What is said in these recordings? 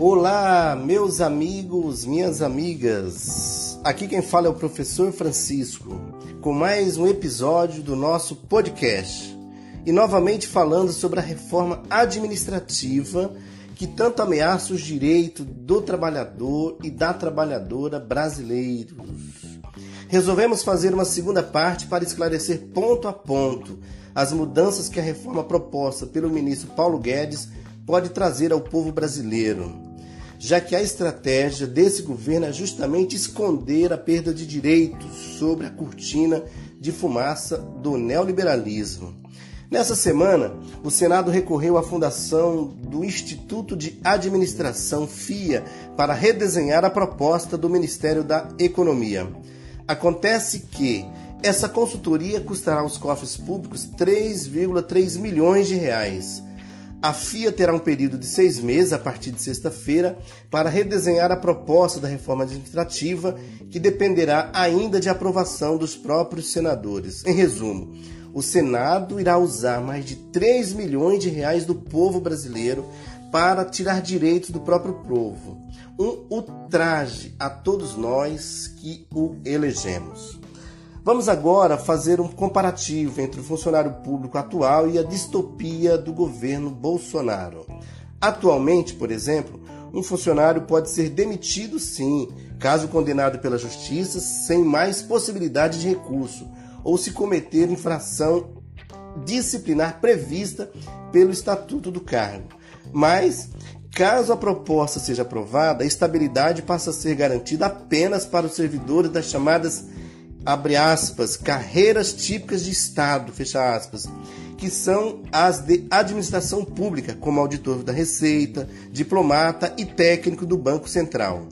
Olá, meus amigos, minhas amigas. Aqui quem fala é o professor Francisco, com mais um episódio do nosso podcast. E novamente falando sobre a reforma administrativa que tanto ameaça os direitos do trabalhador e da trabalhadora brasileiros. Resolvemos fazer uma segunda parte para esclarecer ponto a ponto as mudanças que a reforma proposta pelo ministro Paulo Guedes pode trazer ao povo brasileiro já que a estratégia desse governo é justamente esconder a perda de direitos sobre a cortina de fumaça do neoliberalismo. Nessa semana, o Senado recorreu à fundação do Instituto de Administração FIA para redesenhar a proposta do Ministério da Economia. Acontece que essa consultoria custará aos cofres públicos 3,3 milhões de reais a FIA terá um período de seis meses, a partir de sexta-feira, para redesenhar a proposta da reforma administrativa, que dependerá ainda de aprovação dos próprios senadores. Em resumo, o Senado irá usar mais de 3 milhões de reais do povo brasileiro para tirar direitos do próprio povo. Um ultraje a todos nós que o elegemos. Vamos agora fazer um comparativo entre o funcionário público atual e a distopia do governo Bolsonaro. Atualmente, por exemplo, um funcionário pode ser demitido sim, caso condenado pela justiça, sem mais possibilidade de recurso, ou se cometer infração disciplinar prevista pelo Estatuto do Cargo. Mas, caso a proposta seja aprovada, a estabilidade passa a ser garantida apenas para os servidores das chamadas abre aspas, carreiras típicas de Estado, fecha aspas, que são as de administração pública, como auditor da Receita, diplomata e técnico do Banco Central.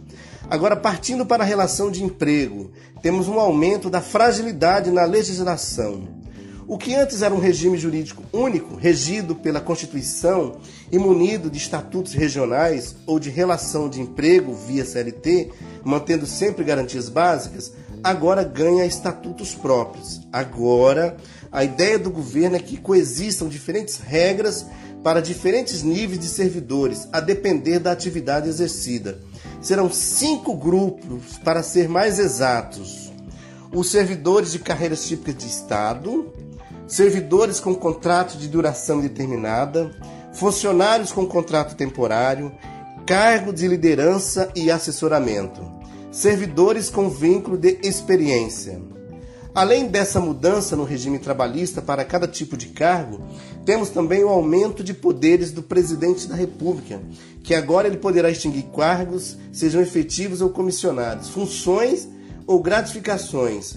Agora, partindo para a relação de emprego, temos um aumento da fragilidade na legislação. O que antes era um regime jurídico único, regido pela Constituição e munido de estatutos regionais ou de relação de emprego via CLT, mantendo sempre garantias básicas, agora ganha estatutos próprios. Agora, a ideia do governo é que coexistam diferentes regras para diferentes níveis de servidores, a depender da atividade exercida. Serão cinco grupos, para ser mais exatos: os servidores de carreiras típicas de Estado, servidores com contrato de duração determinada, funcionários com contrato temporário, cargo de liderança e assessoramento servidores com vínculo de experiência. Além dessa mudança no regime trabalhista para cada tipo de cargo, temos também o aumento de poderes do presidente da República, que agora ele poderá extinguir cargos, sejam efetivos ou comissionados, funções ou gratificações.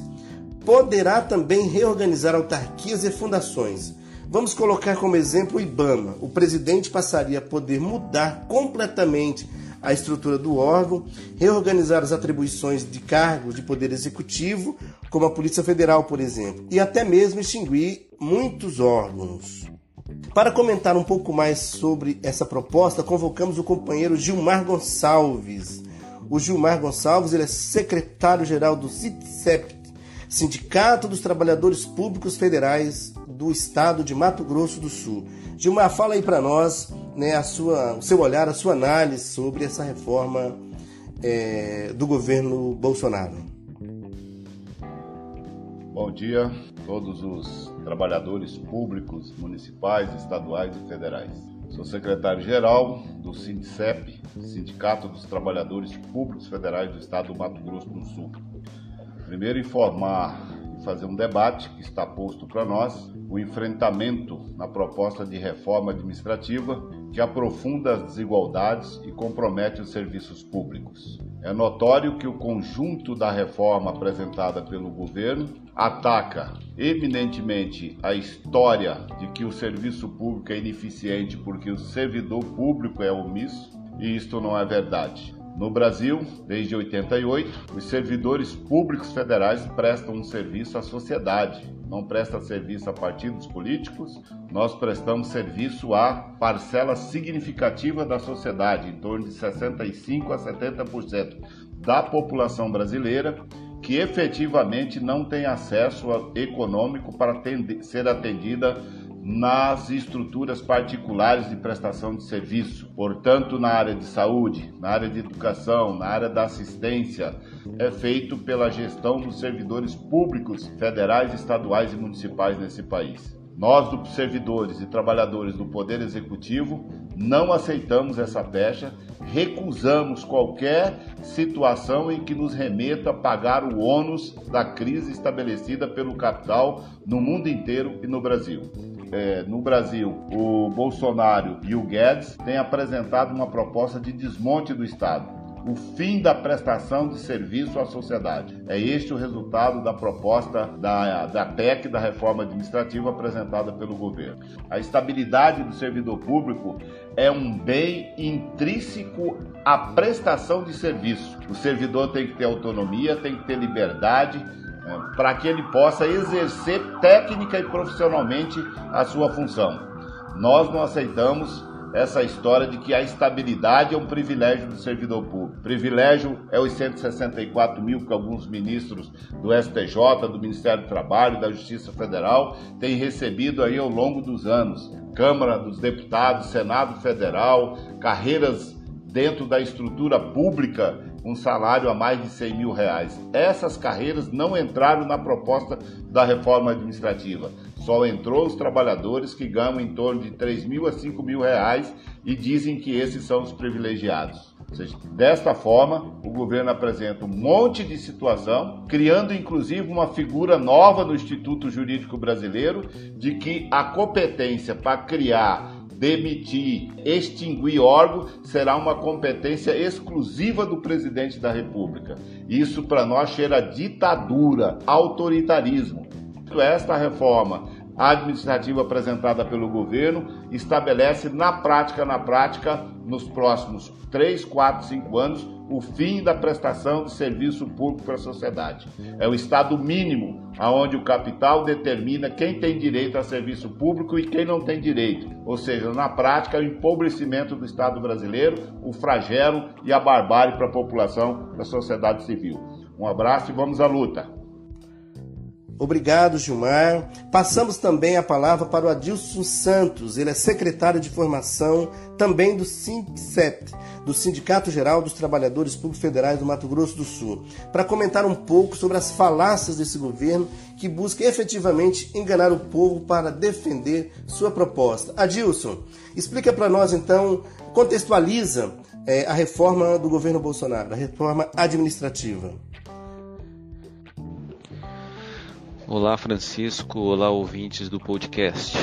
Poderá também reorganizar autarquias e fundações. Vamos colocar como exemplo o IBAMA. O presidente passaria a poder mudar completamente a estrutura do órgão, reorganizar as atribuições de cargos de poder executivo, como a Polícia Federal, por exemplo, e até mesmo extinguir muitos órgãos. Para comentar um pouco mais sobre essa proposta, convocamos o companheiro Gilmar Gonçalves. O Gilmar Gonçalves ele é secretário-geral do CITCEP, Sindicato dos Trabalhadores Públicos Federais do Estado de Mato Grosso do Sul. Gilmar, fala aí para nós né, a sua, o seu olhar, a sua análise sobre essa reforma é, do governo Bolsonaro. Bom dia a todos os trabalhadores públicos, municipais, estaduais e federais. Sou secretário-geral do SINDCEP, Sindicato dos Trabalhadores Públicos Federais do Estado do Mato Grosso do Sul. Primeiro, informar e fazer um debate que está posto para nós, o enfrentamento na proposta de reforma administrativa que aprofunda as desigualdades e compromete os serviços públicos. É notório que o conjunto da reforma apresentada pelo governo ataca eminentemente a história de que o serviço público é ineficiente porque o servidor público é omisso, e isto não é verdade. No Brasil, desde 88, os servidores públicos federais prestam um serviço à sociedade. Não presta serviço a partidos políticos, nós prestamos serviço a parcela significativa da sociedade, em torno de 65 a 70% da população brasileira que efetivamente não tem acesso econômico para ser atendida nas estruturas particulares de prestação de serviço, portanto, na área de saúde, na área de educação, na área da assistência, é feito pela gestão dos servidores públicos federais, estaduais e municipais nesse país. Nós, servidores e trabalhadores do Poder Executivo, não aceitamos essa pecha, recusamos qualquer situação em que nos remeta a pagar o ônus da crise estabelecida pelo capital no mundo inteiro e no Brasil. É, no Brasil, o Bolsonaro e o Guedes têm apresentado uma proposta de desmonte do Estado o fim da prestação de serviço à sociedade. É este o resultado da proposta da, da PEC, da reforma administrativa apresentada pelo governo. A estabilidade do servidor público é um bem intrínseco à prestação de serviço. O servidor tem que ter autonomia, tem que ter liberdade, para que ele possa exercer técnica e profissionalmente a sua função. Nós não aceitamos essa história de que a estabilidade é um privilégio do servidor público. Privilégio é os 164 mil que alguns ministros do STJ, do Ministério do Trabalho, da Justiça Federal têm recebido aí ao longo dos anos. Câmara dos Deputados, Senado Federal, carreiras dentro da estrutura pública um salário a mais de 100 mil reais. Essas carreiras não entraram na proposta da reforma administrativa. Só entrou os trabalhadores que ganham em torno de 3 mil a 5 mil reais e dizem que esses são os privilegiados. Ou seja, desta forma, o governo apresenta um monte de situação, criando inclusive uma figura nova no Instituto Jurídico Brasileiro de que a competência para criar demitir, extinguir órgão será uma competência exclusiva do presidente da República. Isso para nós cheira ditadura, autoritarismo. Esta reforma administrativa apresentada pelo governo estabelece na prática, na prática, nos próximos 3, 4, 5 anos, o fim da prestação de serviço público para a sociedade. É o estado mínimo aonde o capital determina quem tem direito a serviço público e quem não tem direito. Ou seja, na prática, o empobrecimento do Estado brasileiro, o flagelo e a barbárie para a população da sociedade civil. Um abraço e vamos à luta. Obrigado, Gilmar. Passamos também a palavra para o Adilson Santos. Ele é secretário de formação também do SINCEP, do Sindicato Geral dos Trabalhadores Públicos Federais do Mato Grosso do Sul, para comentar um pouco sobre as falácias desse governo que busca efetivamente enganar o povo para defender sua proposta. Adilson, explica para nós então, contextualiza é, a reforma do governo Bolsonaro, a reforma administrativa. Olá, Francisco. Olá, ouvintes do podcast.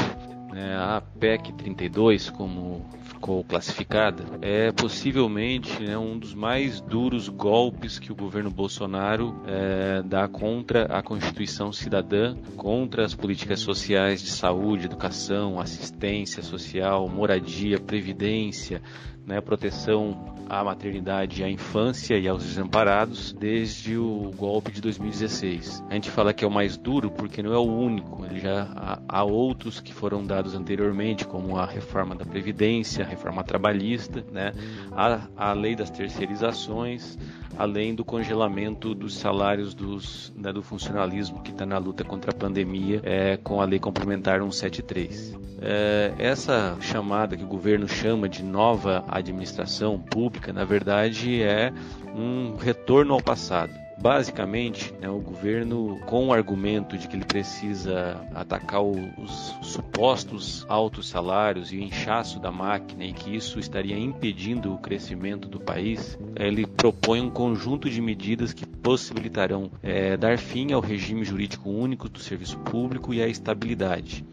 É, a PEC 32, como ficou classificada, é possivelmente né, um dos mais duros golpes que o governo Bolsonaro é, dá contra a Constituição Cidadã, contra as políticas sociais de saúde, educação, assistência social, moradia, previdência, né, proteção à maternidade, à infância e aos desamparados desde o golpe de 2016. A gente fala que é o mais duro porque não é o único, ele já há, outros que foram dados anteriormente, como a reforma da previdência, a reforma trabalhista, né, a, a lei das terceirizações, além do congelamento dos salários dos, né, do funcionalismo que está na luta contra a pandemia é, com a lei complementar 173. É, essa chamada que o governo chama de nova administração pública, na verdade é um retorno ao passado Basicamente, né, o governo, com o argumento de que ele precisa atacar os supostos altos salários e o inchaço da máquina e que isso estaria impedindo o crescimento do país, ele propõe um conjunto de medidas que possibilitarão é, dar fim ao regime jurídico único do serviço público e à estabilidade.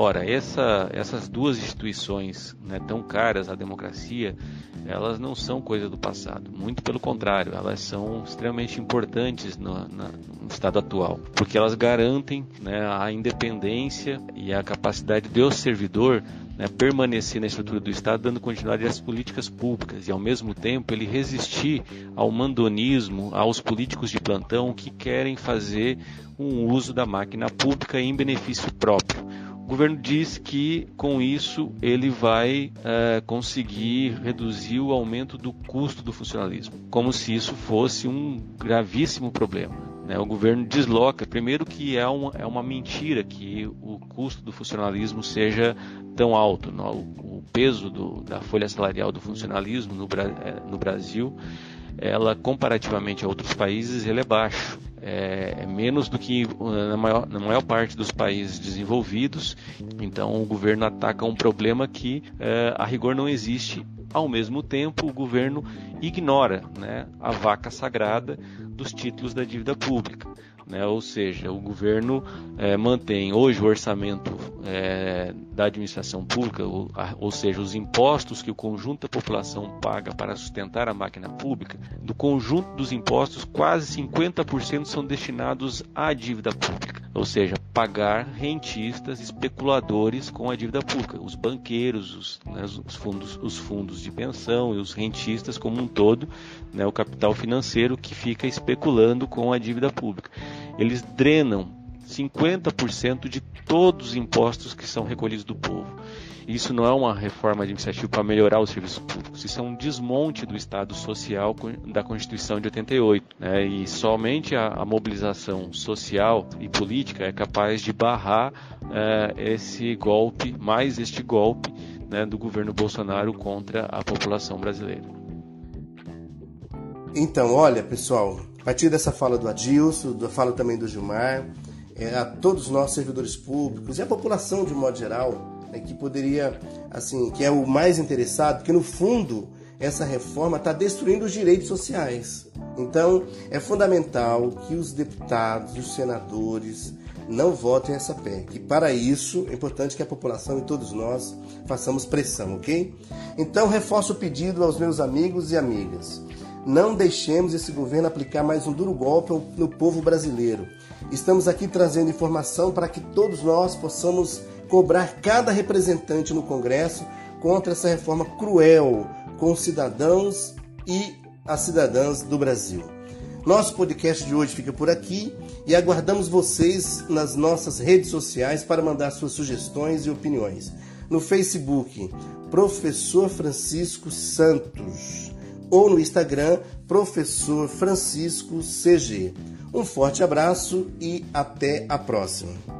Ora, essa, essas duas instituições né, tão caras à democracia, elas não são coisa do passado. Muito pelo contrário, elas são extremamente importantes no, na, no estado atual, porque elas garantem né, a independência e a capacidade do servidor né, permanecer na estrutura do Estado, dando continuidade às políticas públicas e, ao mesmo tempo, ele resistir ao mandonismo, aos políticos de plantão que querem fazer um uso da máquina pública em benefício próprio. Governo diz que com isso ele vai é, conseguir reduzir o aumento do custo do funcionalismo, como se isso fosse um gravíssimo problema. Né? O governo desloca, primeiro que é uma, é uma mentira que o custo do funcionalismo seja tão alto. Não? O, o peso do, da folha salarial do funcionalismo no, é, no Brasil, ela comparativamente a outros países, ele é baixo é, é, menos do que na maior, na maior parte dos países desenvolvidos. Então o governo ataca um problema que é, a rigor não existe. Ao mesmo tempo, o governo ignora né, a vaca sagrada dos títulos da dívida pública. Né? Ou seja, o governo é, mantém hoje o orçamento é, da administração pública, ou, a, ou, seja, os impostos que o conjunto da população paga para sustentar a máquina pública, do conjunto dos impostos, quase 50% são destinados à dívida pública, ou seja, pagar rentistas, especuladores com a dívida pública, os banqueiros, os, né, os, fundos, os fundos de pensão e os rentistas como um todo, né, o capital financeiro que fica especulando com a dívida pública. Eles drenam 50% de todos os impostos que são recolhidos do povo. Isso não é uma reforma administrativa para melhorar os serviços públicos, isso é um desmonte do Estado social da Constituição de 88. Né? E somente a, a, mobilização social e política é capaz de barrar é, esse golpe, mais este golpe né, do governo Bolsonaro contra a população brasileira. Então, olha, pessoal, a partir dessa fala do Adilson, da fala também do Gilmar, é, a todos nós servidores públicos e a população de modo geral, é, que poderia, assim, que é o mais interessado, porque no fundo essa reforma está destruindo os direitos sociais. Então é fundamental que os deputados e os senadores não votem essa PEC. E para isso é importante que a população e todos nós façamos pressão, ok? Então reforço o pedido aos meus amigos e amigas. Não deixemos esse governo aplicar mais um duro golpe no povo brasileiro. Estamos aqui trazendo informação para que todos nós possamos cobrar cada representante no Congresso contra essa reforma cruel com os cidadãos e as cidadãs do Brasil. Nosso podcast de hoje fica por aqui e aguardamos vocês nas nossas redes sociais para mandar suas sugestões e opiniões. No Facebook, Professor Francisco Santos ou no Instagram Professor Francisco CG. Um forte abraço e até a próxima.